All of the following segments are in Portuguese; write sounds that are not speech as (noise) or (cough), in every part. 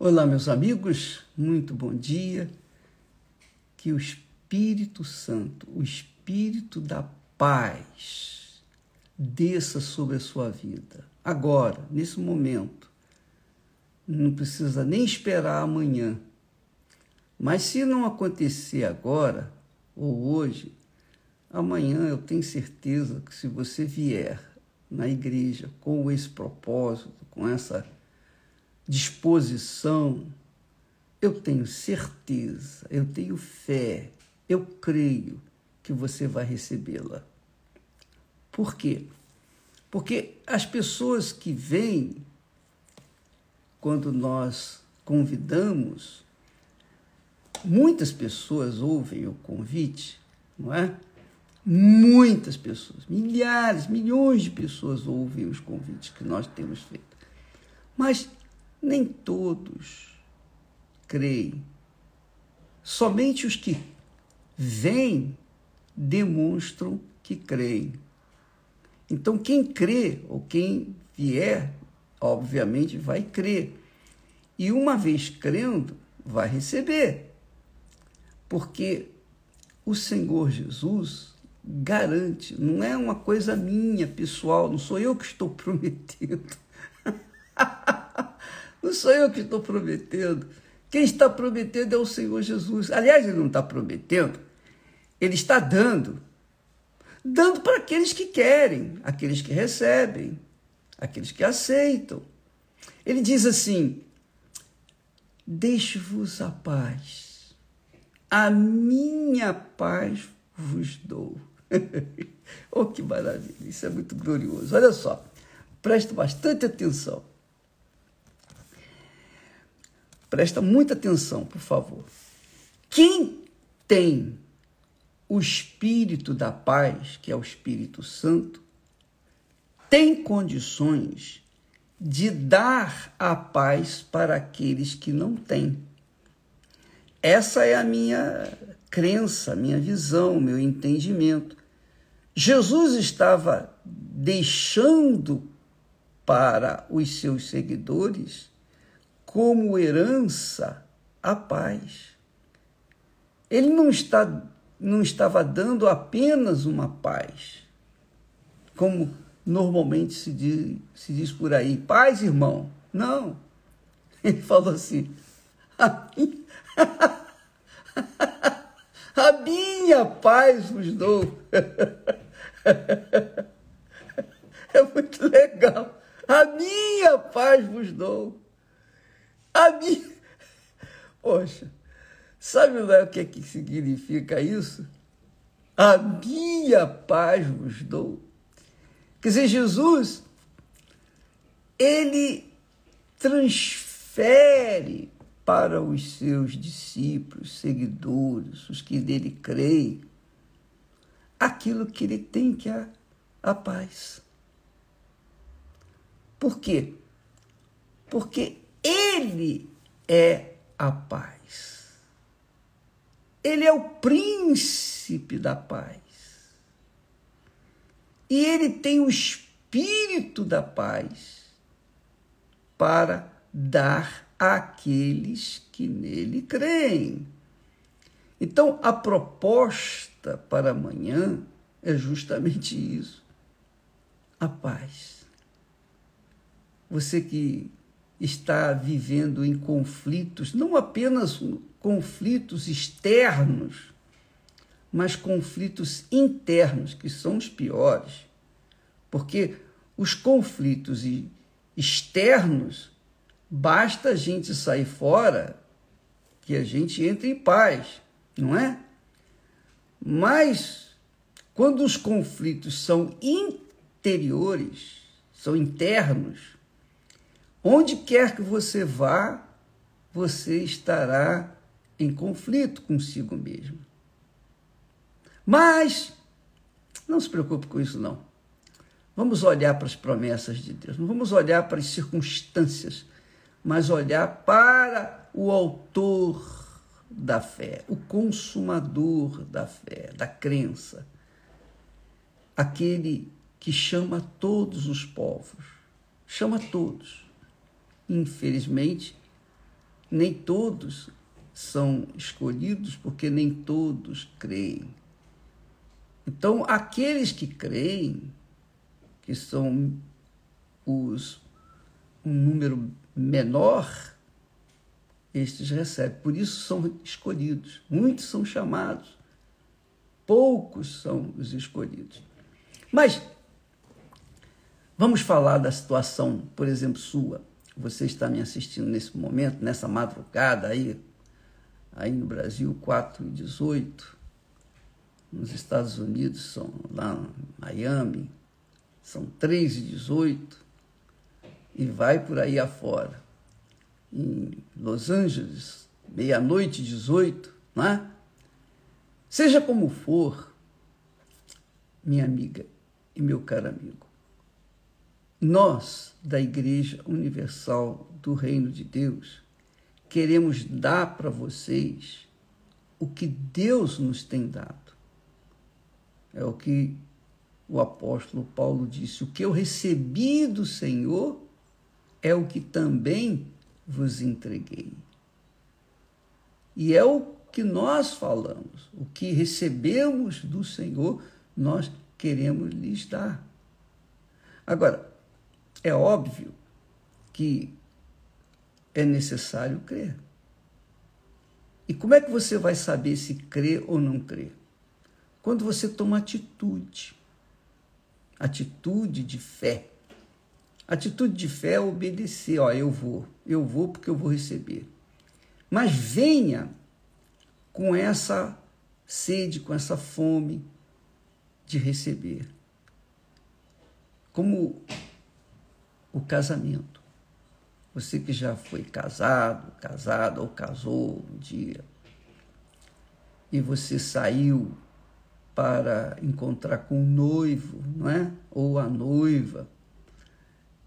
Olá, meus amigos, muito bom dia. Que o Espírito Santo, o Espírito da paz, desça sobre a sua vida, agora, nesse momento. Não precisa nem esperar amanhã. Mas se não acontecer agora ou hoje, amanhã eu tenho certeza que se você vier na igreja com esse propósito, com essa disposição, eu tenho certeza, eu tenho fé, eu creio que você vai recebê-la. Por quê? Porque as pessoas que vêm, quando nós convidamos, muitas pessoas ouvem o convite, não é? Muitas pessoas, milhares, milhões de pessoas ouvem os convites que nós temos feito. Mas nem todos creem. Somente os que vêm demonstram que creem. Então, quem crê ou quem vier, obviamente vai crer. E uma vez crendo, vai receber. Porque o Senhor Jesus garante, não é uma coisa minha, pessoal, não sou eu que estou (laughs) prometendo. (laughs) Não sou eu que estou prometendo. Quem está prometendo é o Senhor Jesus. Aliás, ele não está prometendo, ele está dando. Dando para aqueles que querem, aqueles que recebem, aqueles que aceitam. Ele diz assim: Deixe-vos a paz, a minha paz vos dou. (laughs) oh, que maravilha! Isso é muito glorioso. Olha só, preste bastante atenção. Presta muita atenção, por favor. Quem tem o espírito da paz, que é o Espírito Santo, tem condições de dar a paz para aqueles que não têm. Essa é a minha crença, minha visão, meu entendimento. Jesus estava deixando para os seus seguidores como herança a paz. Ele não, está, não estava dando apenas uma paz, como normalmente se diz, se diz por aí, paz, irmão. Não. Ele falou assim: a minha, (laughs) a minha paz vos dou. (laughs) É muito legal. A minha paz vos dou. A minha. Poxa, sabe lá o que, é que significa isso? A minha paz vos dou. Quer dizer, Jesus, ele transfere para os seus discípulos, seguidores, os que nele creem, aquilo que ele tem que é a, a paz. Por quê? Porque ele é a paz. Ele é o príncipe da paz. E ele tem o espírito da paz para dar àqueles que nele creem. Então, a proposta para amanhã é justamente isso: a paz. Você que está vivendo em conflitos, não apenas conflitos externos, mas conflitos internos, que são os piores. Porque os conflitos externos, basta a gente sair fora que a gente entra em paz, não é? Mas quando os conflitos são interiores, são internos, Onde quer que você vá, você estará em conflito consigo mesmo. Mas não se preocupe com isso não. Vamos olhar para as promessas de Deus, não vamos olhar para as circunstâncias, mas olhar para o autor da fé, o consumador da fé, da crença, aquele que chama todos os povos, chama todos Infelizmente, nem todos são escolhidos, porque nem todos creem. Então, aqueles que creem, que são os um número menor, estes recebem. Por isso são escolhidos. Muitos são chamados, poucos são os escolhidos. Mas vamos falar da situação, por exemplo, sua. Você está me assistindo nesse momento, nessa madrugada aí, aí no Brasil, 4 e 18. Nos Estados Unidos, são lá em Miami, são 3 e 18. E vai por aí afora. Em Los Angeles, meia-noite 18, não é? Seja como for, minha amiga e meu caro amigo, nós, da Igreja Universal do Reino de Deus, queremos dar para vocês o que Deus nos tem dado. É o que o apóstolo Paulo disse: O que eu recebi do Senhor é o que também vos entreguei. E é o que nós falamos, o que recebemos do Senhor, nós queremos lhes dar. Agora, é óbvio que é necessário crer. E como é que você vai saber se crê ou não crê? Quando você toma atitude. Atitude de fé. Atitude de fé é obedecer. Ó, eu vou. Eu vou porque eu vou receber. Mas venha com essa sede, com essa fome de receber. Como o casamento. Você que já foi casado, casada ou casou um dia, e você saiu para encontrar com o noivo, não é? Ou a noiva.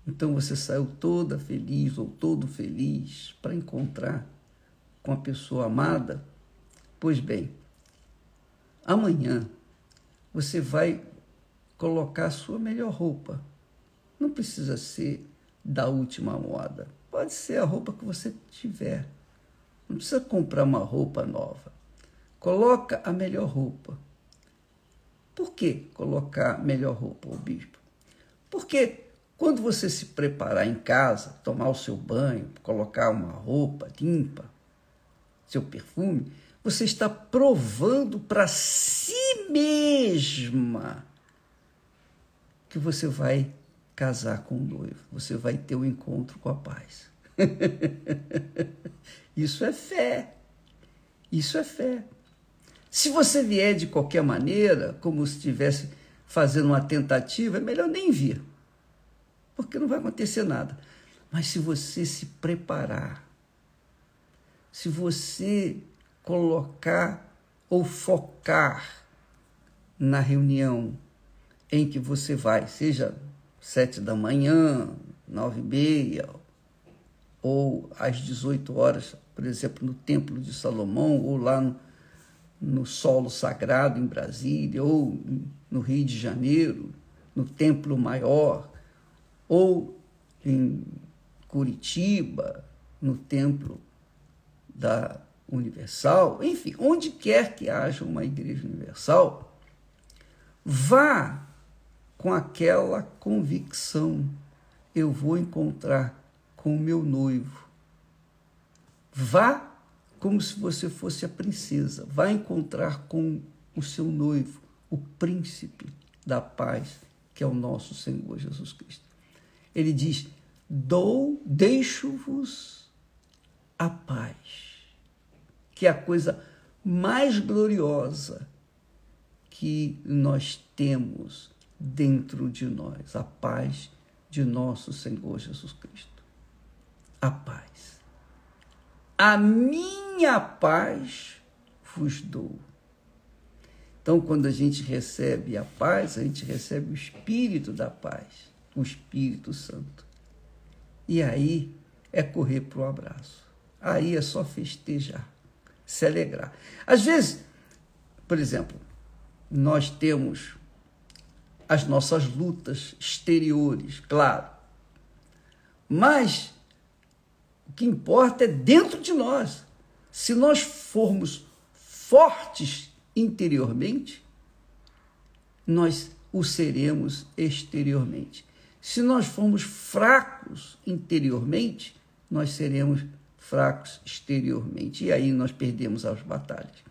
Então você saiu toda feliz ou todo feliz para encontrar com a pessoa amada. Pois bem, amanhã você vai colocar a sua melhor roupa não precisa ser da última moda. Pode ser a roupa que você tiver. Não precisa comprar uma roupa nova. Coloca a melhor roupa. Por que colocar melhor roupa, o bispo? Porque quando você se preparar em casa, tomar o seu banho, colocar uma roupa limpa, seu perfume, você está provando para si mesma que você vai casar com o noivo, você vai ter o um encontro com a paz. (laughs) Isso é fé. Isso é fé. Se você vier de qualquer maneira, como se estivesse fazendo uma tentativa, é melhor nem vir, porque não vai acontecer nada. Mas se você se preparar, se você colocar ou focar na reunião em que você vai, seja sete da manhã, nove e meia, ou às 18 horas, por exemplo, no Templo de Salomão, ou lá no, no Solo Sagrado em Brasília, ou no Rio de Janeiro, no Templo Maior, ou em Curitiba, no Templo da Universal, enfim, onde quer que haja uma igreja universal, vá com aquela convicção: eu vou encontrar com o meu noivo. Vá como se você fosse a princesa, vá encontrar com o seu noivo, o príncipe da paz, que é o nosso Senhor Jesus Cristo. Ele diz: dou, deixo-vos a paz, que é a coisa mais gloriosa que nós temos dentro de nós, a paz de nosso Senhor Jesus Cristo. A paz. A minha paz vos dou. Então, quando a gente recebe a paz, a gente recebe o Espírito da paz, o Espírito Santo. E aí é correr para o abraço. Aí é só festejar, se alegrar. Às vezes, por exemplo, nós temos as nossas lutas exteriores, claro. Mas O que importa é dentro de nós. Se nós formos fortes interiormente, nós o seremos exteriormente. Se nós formos fracos interiormente, nós seremos fracos exteriormente. E aí nós perdemos as batalhas.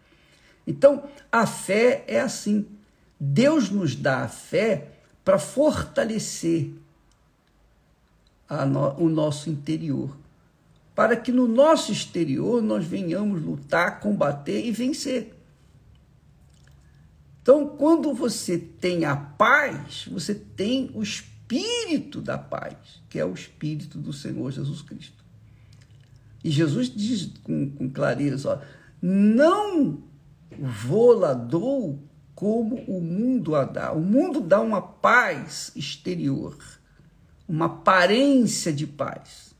Então, a fé é assim. Deus nos dá a fé para fortalecer no, o nosso interior para que no nosso exterior nós venhamos lutar, combater e vencer. Então, quando você tem a paz, você tem o espírito da paz, que é o espírito do Senhor Jesus Cristo. E Jesus diz com, com clareza: ó, não vou como o mundo a dá. O mundo dá uma paz exterior, uma aparência de paz.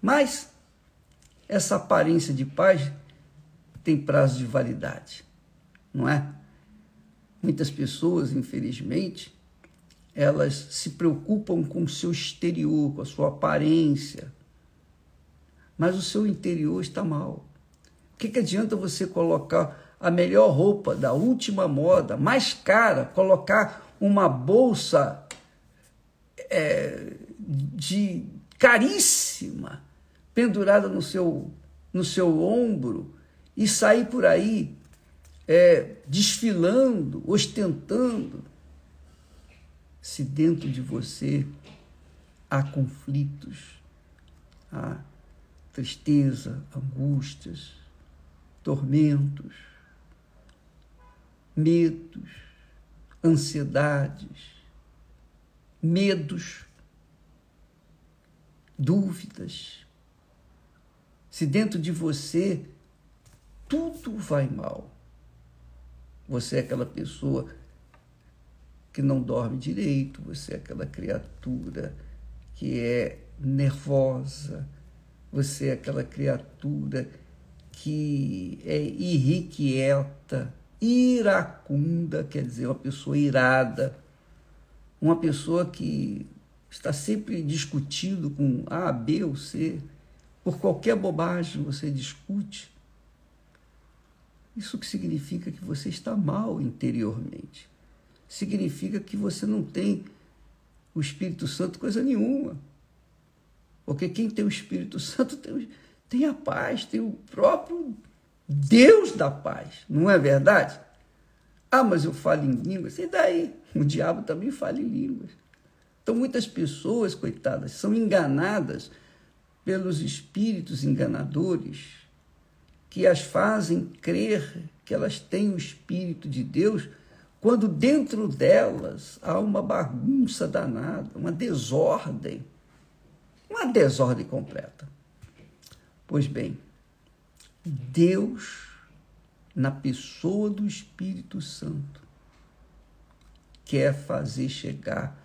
Mas essa aparência de paz tem prazo de validade, não é? Muitas pessoas, infelizmente, elas se preocupam com o seu exterior, com a sua aparência, mas o seu interior está mal. O que, que adianta você colocar a melhor roupa da última moda, mais cara, colocar uma bolsa é, de caríssima pendurada no seu, no seu ombro e sair por aí é, desfilando, ostentando, se dentro de você há conflitos, há tristeza, angústias, tormentos, medos, ansiedades, medos, dúvidas, se dentro de você tudo vai mal. Você é aquela pessoa que não dorme direito, você é aquela criatura que é nervosa, você é aquela criatura que é irrequieta, iracunda, quer dizer, uma pessoa irada, uma pessoa que está sempre discutindo com A, B ou C, por qualquer bobagem você discute, isso que significa que você está mal interiormente. Significa que você não tem o Espírito Santo coisa nenhuma. Porque quem tem o Espírito Santo tem, tem a paz, tem o próprio Deus da paz, não é verdade? Ah, mas eu falo em línguas. E daí? O diabo também fala em línguas. Então, muitas pessoas, coitadas, são enganadas pelos espíritos enganadores que as fazem crer que elas têm o Espírito de Deus, quando dentro delas há uma bagunça danada, uma desordem, uma desordem completa. Pois bem, Deus, na pessoa do Espírito Santo, quer fazer chegar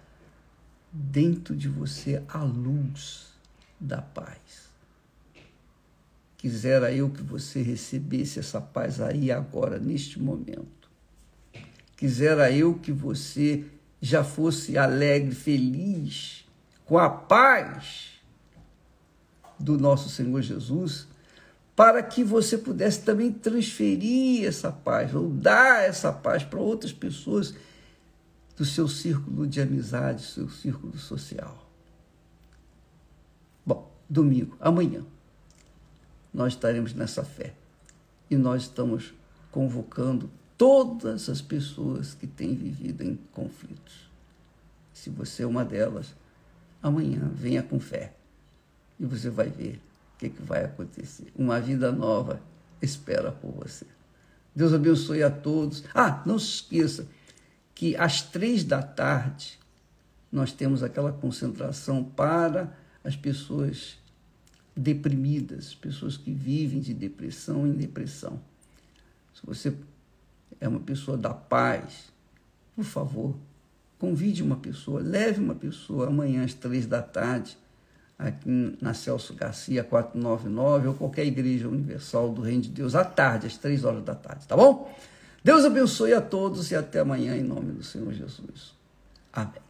dentro de você a luz da paz. Quisera eu que você recebesse essa paz aí agora, neste momento. Quisera eu que você já fosse alegre, feliz, com a paz do nosso Senhor Jesus, para que você pudesse também transferir essa paz, ou dar essa paz para outras pessoas do seu círculo de amizade, do seu círculo social domingo, amanhã, nós estaremos nessa fé. E nós estamos convocando todas as pessoas que têm vivido em conflitos. Se você é uma delas, amanhã venha com fé e você vai ver que, que vai acontecer. Uma vida nova espera por você. Deus abençoe a todos. Ah, não se esqueça que às três da tarde nós temos aquela concentração para as pessoas deprimidas, pessoas que vivem de depressão em depressão. Se você é uma pessoa da paz, por favor, convide uma pessoa, leve uma pessoa amanhã às três da tarde, aqui na Celso Garcia 499, ou qualquer igreja universal do Reino de Deus, à tarde, às três horas da tarde, tá bom? Deus abençoe a todos e até amanhã, em nome do Senhor Jesus. Amém.